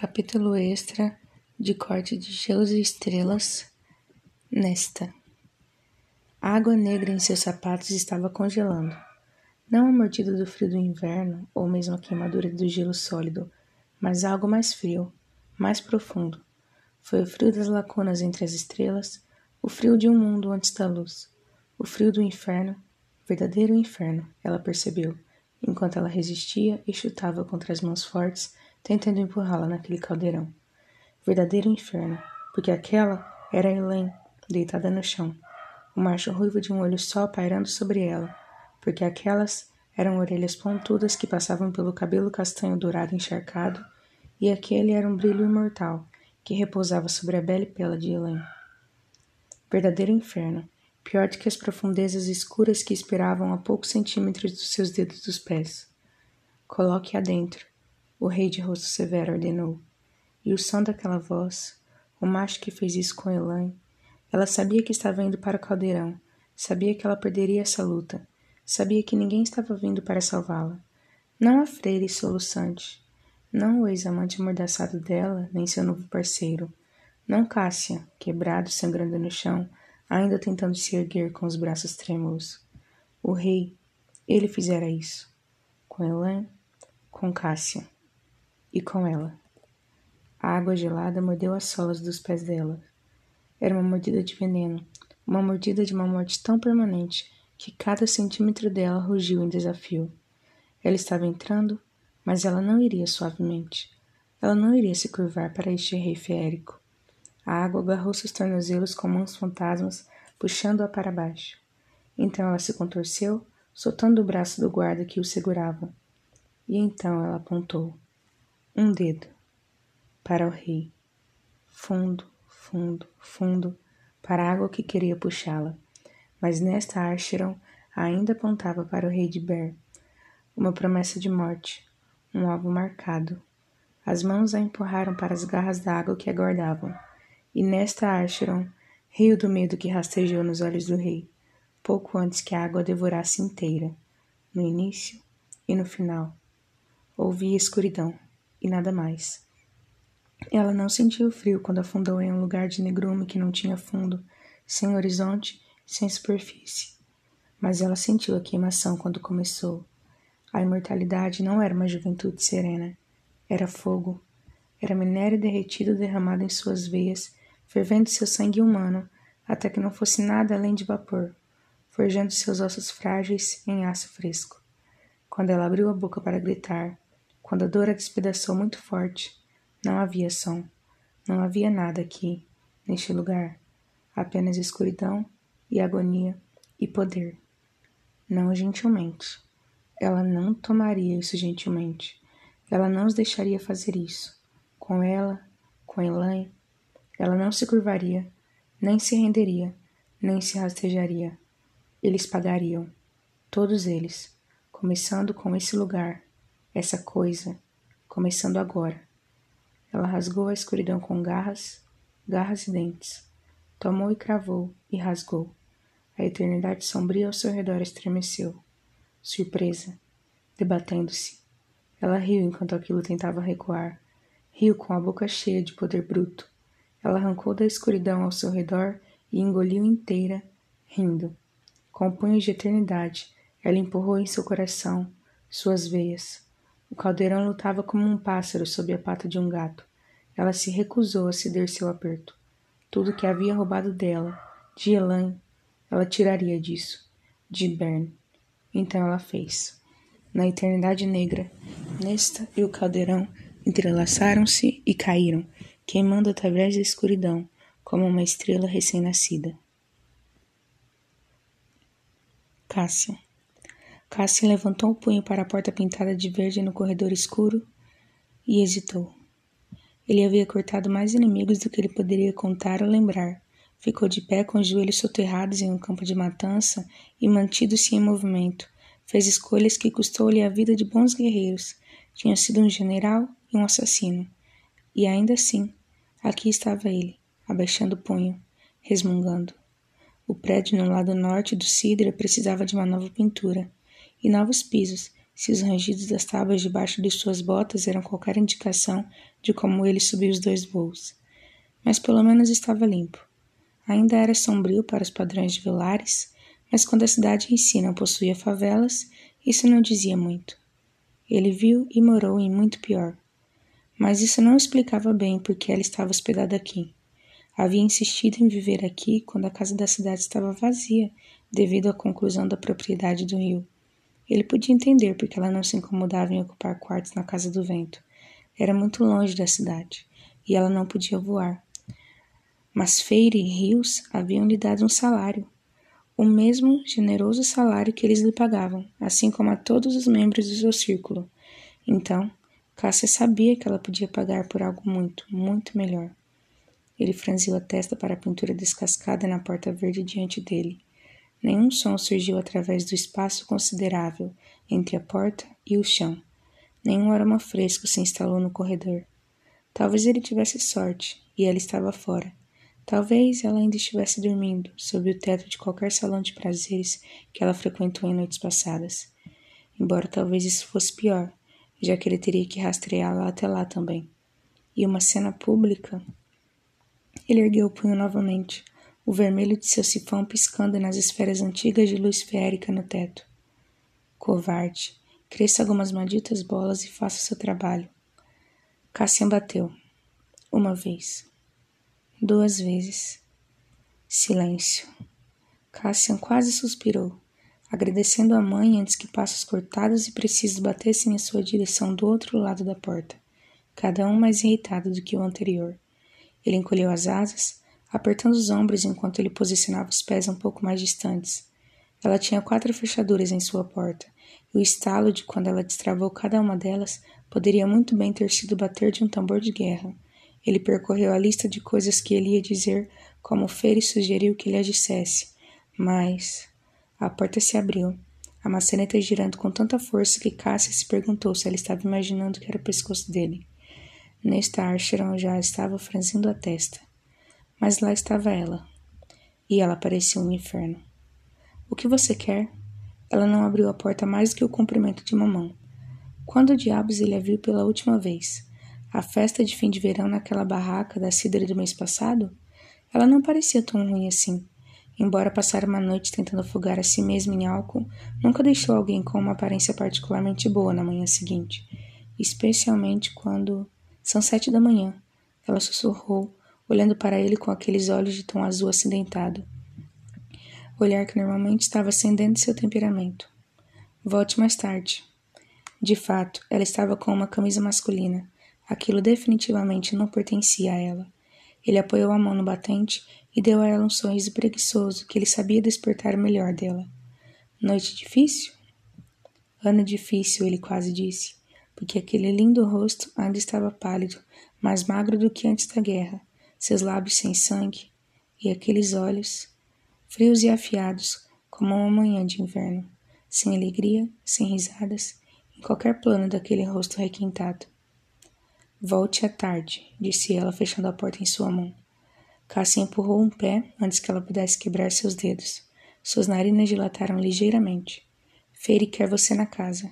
Capítulo extra de corte de gelos e estrelas. Nesta. A água negra em seus sapatos estava congelando. Não a mordida do frio do inverno, ou mesmo a queimadura do gelo sólido, mas algo mais frio, mais profundo. Foi o frio das lacunas entre as estrelas, o frio de um mundo antes da luz, o frio do inferno, verdadeiro inferno, ela percebeu, enquanto ela resistia e chutava contra as mãos fortes tentando empurrá-la naquele caldeirão. Verdadeiro inferno, porque aquela era Elaine, deitada no chão, o macho ruivo de um olho só pairando sobre ela, porque aquelas eram orelhas pontudas que passavam pelo cabelo castanho dourado encharcado, e aquele era um brilho imortal que repousava sobre a bela pela de Elaine. Verdadeiro inferno, pior do que as profundezas escuras que esperavam a poucos centímetros dos seus dedos dos pés. Coloque adentro, o rei de rosto severo ordenou. E o som daquela voz, o macho que fez isso com Elaine, ela sabia que estava indo para o caldeirão, sabia que ela perderia essa luta, sabia que ninguém estava vindo para salvá-la. Não a freire soluçante, não o ex-amante amordaçado dela, nem seu novo parceiro, não Cássia, quebrado, sangrando no chão, ainda tentando se erguer com os braços trêmulos. O rei, ele fizera isso. Com Elaine, com Cássia e com ela. A água gelada mordeu as solas dos pés dela. Era uma mordida de veneno, uma mordida de uma morte tão permanente que cada centímetro dela rugiu em desafio. Ela estava entrando, mas ela não iria suavemente. Ela não iria se curvar para este rei feérico. A água agarrou seus tornozelos com mãos fantasmas, puxando-a para baixo. Então ela se contorceu, soltando o braço do guarda que o segurava. E então ela apontou um dedo para o rei, fundo, fundo, fundo, para a água que queria puxá-la. Mas nesta Archeron ainda apontava para o rei de Ber, uma promessa de morte, um alvo marcado. As mãos a empurraram para as garras da água que aguardavam, e nesta Archeron rio do medo que rastejou nos olhos do rei, pouco antes que a água devorasse inteira, no início e no final. Ouvia escuridão e nada mais. Ela não sentiu frio quando afundou em um lugar de negrume que não tinha fundo, sem horizonte, sem superfície. Mas ela sentiu a queimação quando começou. A imortalidade não era uma juventude serena, era fogo. Era minério derretido derramado em suas veias, fervendo seu sangue humano, até que não fosse nada além de vapor, forjando seus ossos frágeis em aço fresco. Quando ela abriu a boca para gritar, quando a dor a despedaçou muito forte, não havia som, não havia nada aqui, neste lugar, apenas escuridão e agonia e poder. Não gentilmente. Ela não tomaria isso gentilmente. Ela não os deixaria fazer isso. Com ela, com Elaine, ela não se curvaria, nem se renderia, nem se rastejaria. Eles pagariam, todos eles, começando com esse lugar essa coisa, começando agora. Ela rasgou a escuridão com garras, garras e dentes. Tomou e cravou e rasgou. A eternidade sombria ao seu redor estremeceu. Surpresa, debatendo-se. Ela riu enquanto aquilo tentava recuar. Riu com a boca cheia de poder bruto. Ela arrancou da escuridão ao seu redor e engoliu inteira, rindo. Com punhos de eternidade, ela empurrou em seu coração, suas veias, o caldeirão lutava como um pássaro sob a pata de um gato. Ela se recusou a ceder seu aperto. Tudo que havia roubado dela, de Elaine, ela tiraria disso, de Bern. Então ela fez. Na eternidade negra, Nesta e o caldeirão entrelaçaram-se e caíram, queimando através da escuridão, como uma estrela recém-nascida. Cássia Cassie levantou o punho para a porta pintada de verde no corredor escuro e hesitou. Ele havia cortado mais inimigos do que ele poderia contar ou lembrar. Ficou de pé com os joelhos soterrados em um campo de matança e mantido-se em movimento. Fez escolhas que custou-lhe a vida de bons guerreiros. Tinha sido um general e um assassino. E ainda assim, aqui estava ele, abaixando o punho, resmungando. O prédio no lado norte do Sidra precisava de uma nova pintura e novos pisos, se os rangidos das tábuas debaixo de suas botas eram qualquer indicação de como ele subiu os dois voos. Mas pelo menos estava limpo. Ainda era sombrio para os padrões de Vilares, mas quando a cidade em si não possuía favelas, isso não dizia muito. Ele viu e morou em muito pior. Mas isso não explicava bem por que ela estava hospedada aqui. Havia insistido em viver aqui quando a casa da cidade estava vazia, devido à conclusão da propriedade do rio. Ele podia entender porque ela não se incomodava em ocupar quartos na Casa do Vento. Era muito longe da cidade e ela não podia voar. Mas Feire e Rios haviam lhe dado um salário, o mesmo generoso salário que eles lhe pagavam, assim como a todos os membros do seu círculo. Então, Cássia sabia que ela podia pagar por algo muito, muito melhor. Ele franziu a testa para a pintura descascada na porta verde diante dele. Nenhum som surgiu através do espaço considerável entre a porta e o chão. Nenhum aroma fresco se instalou no corredor. Talvez ele tivesse sorte e ela estava fora. Talvez ela ainda estivesse dormindo sob o teto de qualquer salão de prazeres que ela frequentou em noites passadas. Embora talvez isso fosse pior, já que ele teria que rastreá-la até lá também. E uma cena pública? Ele ergueu o punho novamente, o vermelho de seu sifão piscando nas esferas antigas de luz férica no teto. Covarde, cresça algumas malditas bolas e faça seu trabalho. Cassian bateu. Uma vez. Duas vezes. Silêncio. Cassian quase suspirou, agradecendo a mãe antes que passos cortados e precisos batessem em sua direção do outro lado da porta, cada um mais irritado do que o anterior. Ele encolheu as asas, apertando os ombros enquanto ele posicionava os pés um pouco mais distantes. Ela tinha quatro fechaduras em sua porta, e o estalo de quando ela destravou cada uma delas poderia muito bem ter sido bater de um tambor de guerra. Ele percorreu a lista de coisas que ele ia dizer, como Feire sugeriu que ele dissesse. Mas. A porta se abriu, a maçaneta girando com tanta força que Cássia se perguntou se ela estava imaginando que era o pescoço dele. Nesta Archeron já estava franzindo a testa. Mas lá estava ela. E ela parecia um inferno. O que você quer? Ela não abriu a porta mais do que o comprimento de uma mão. Quando diabos ele a viu pela última vez? A festa de fim de verão naquela barraca da cidra do mês passado? Ela não parecia tão ruim assim. Embora passara uma noite tentando afogar a si mesma em álcool, nunca deixou alguém com uma aparência particularmente boa na manhã seguinte. Especialmente quando. São sete da manhã. Ela sussurrou, olhando para ele com aqueles olhos de tom azul acidentado. Olhar que normalmente estava acendendo seu temperamento. Volte mais tarde. De fato, ela estava com uma camisa masculina. Aquilo definitivamente não pertencia a ela. Ele apoiou a mão no batente e deu a ela um sorriso preguiçoso que ele sabia despertar o melhor dela. Noite difícil? Ano difícil, ele quase disse, porque aquele lindo rosto ainda estava pálido, mais magro do que antes da guerra, seus lábios sem sangue e aqueles olhos, frios e afiados como uma manhã de inverno, sem alegria, sem risadas, em qualquer plano daquele rosto requintado. Volte à tarde, disse ela, fechando a porta em sua mão. Cassie empurrou um pé antes que ela pudesse quebrar seus dedos. Suas narinas dilataram ligeiramente. Feire quer você na casa.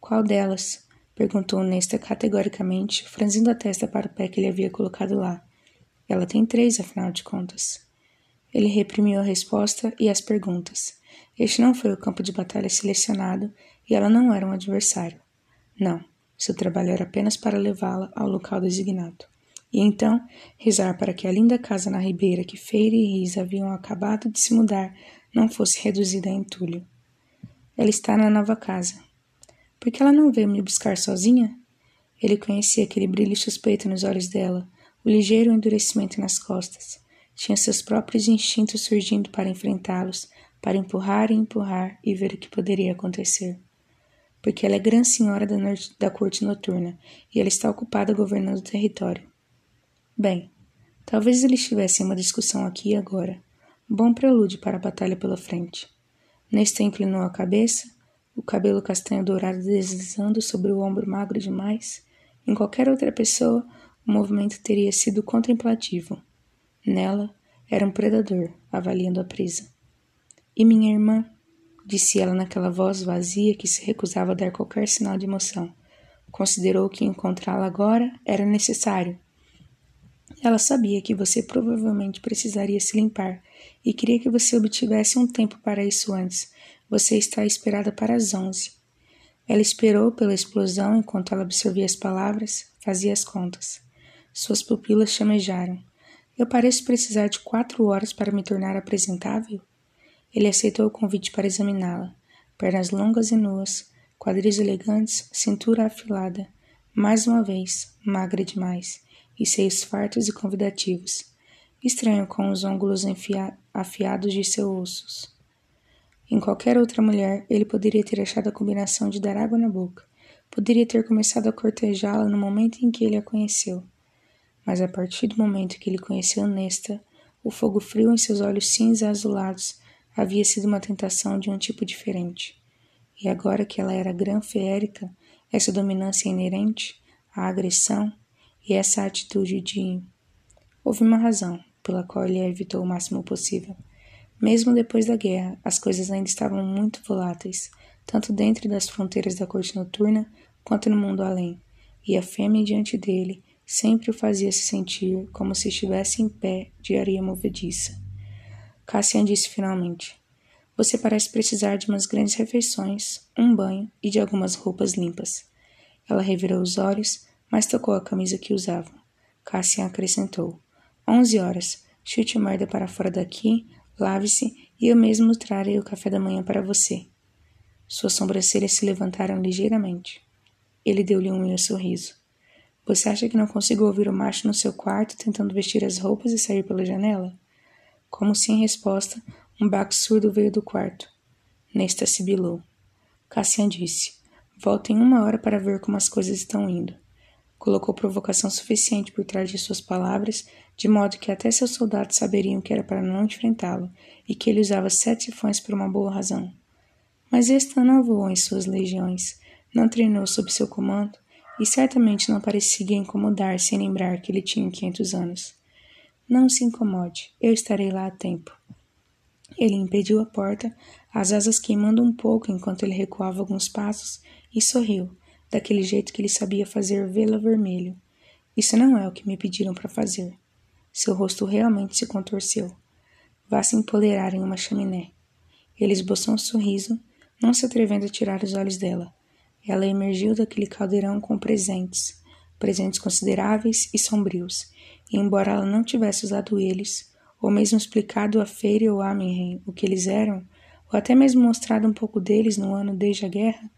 Qual delas? perguntou Nesta categoricamente, franzindo a testa para o pé que ele havia colocado lá. Ela tem três, afinal de contas. Ele reprimiu a resposta e as perguntas. Este não foi o campo de batalha selecionado e ela não era um adversário. Não, seu trabalho era apenas para levá-la ao local designado. E então, rezar para que a linda casa na ribeira que Feira e Riz haviam acabado de se mudar não fosse reduzida a entulho. Ela está na nova casa. Por que ela não veio me buscar sozinha? Ele conhecia aquele brilho suspeito nos olhos dela, o ligeiro endurecimento nas costas. Tinha seus próprios instintos surgindo para enfrentá-los, para empurrar e empurrar e ver o que poderia acontecer. Porque ela é grande senhora da, da corte noturna e ela está ocupada governando o território. Bem, talvez eles tivessem uma discussão aqui e agora. Bom prelúdio para a batalha pela frente. Nesta inclinou a cabeça, o cabelo castanho dourado deslizando sobre o ombro magro demais. Em qualquer outra pessoa, o movimento teria sido contemplativo. Nela, era um predador, avaliando a presa. E minha irmã? disse ela naquela voz vazia que se recusava a dar qualquer sinal de emoção. Considerou que encontrá-la agora era necessário. Ela sabia que você provavelmente precisaria se limpar e queria que você obtivesse um tempo para isso antes. Você está esperada para as onze. Ela esperou pela explosão enquanto ela absorvia as palavras, fazia as contas. Suas pupilas chamejaram. Eu pareço precisar de quatro horas para me tornar apresentável? Ele aceitou o convite para examiná-la. Pernas longas e nuas, quadris elegantes, cintura afilada. Mais uma vez, magra demais, e seios fartos e convidativos. Estranho com os ângulos afiados de seus ossos. Em qualquer outra mulher, ele poderia ter achado a combinação de dar água na boca. Poderia ter começado a cortejá-la no momento em que ele a conheceu. Mas a partir do momento que ele conheceu Nesta, o fogo frio em seus olhos cinza azulados havia sido uma tentação de um tipo diferente. E agora que ela era gran-feérica, essa dominância inerente, a agressão e essa atitude de. Houve uma razão pela qual ele a evitou o máximo possível. Mesmo depois da guerra, as coisas ainda estavam muito voláteis, tanto dentro das fronteiras da corte noturna quanto no mundo além, e a fêmea diante dele sempre o fazia se sentir como se estivesse em pé de areia movediça. Cassian disse finalmente: Você parece precisar de umas grandes refeições, um banho e de algumas roupas limpas. Ela revirou os olhos, mas tocou a camisa que usava. Cassian acrescentou: Onze horas. Chute merda para fora daqui, Lave-se e eu mesmo trarei o café da manhã para você. Suas sobrancelhas se levantaram ligeiramente. Ele deu-lhe um sorriso. Você acha que não consigo ouvir o macho no seu quarto tentando vestir as roupas e sair pela janela? Como se em resposta, um baco surdo veio do quarto. Nesta sibilou. Cassian disse: Volta em uma hora para ver como as coisas estão indo. Colocou provocação suficiente por trás de suas palavras, de modo que até seus soldados saberiam que era para não enfrentá-lo e que ele usava sete sifões por uma boa razão. Mas esta não voou em suas legiões, não treinou sob seu comando e certamente não parecia incomodar-se em lembrar que ele tinha quinhentos anos. Não se incomode, eu estarei lá a tempo. Ele impediu a porta, as asas queimando um pouco enquanto ele recuava alguns passos, e sorriu, daquele jeito que ele sabia fazer vê-la vermelho. Isso não é o que me pediram para fazer. Seu rosto realmente se contorceu. Vá se empolerar em uma chaminé. Ele esboçou um sorriso, não se atrevendo a tirar os olhos dela. Ela emergiu daquele caldeirão com presentes, presentes consideráveis e sombrios, e embora ela não tivesse usado eles, ou mesmo explicado a Feire ou Amenhem o que eles eram, ou até mesmo mostrado um pouco deles no ano desde a guerra,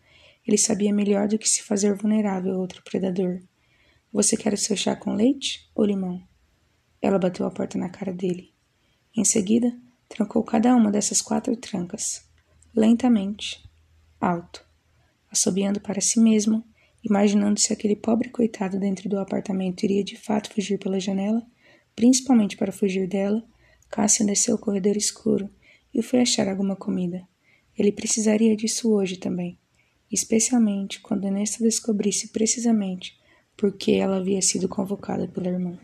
ele sabia melhor do que se fazer vulnerável a outro predador. Você quer o seu chá com leite ou limão? Ela bateu a porta na cara dele. Em seguida, trancou cada uma dessas quatro trancas, lentamente, alto, assobiando para si mesmo, imaginando se aquele pobre coitado dentro do apartamento iria de fato fugir pela janela, principalmente para fugir dela. Cassian desceu o corredor escuro e foi achar alguma comida. Ele precisaria disso hoje também especialmente quando Nesta descobrisse precisamente por que ela havia sido convocada pela irmã.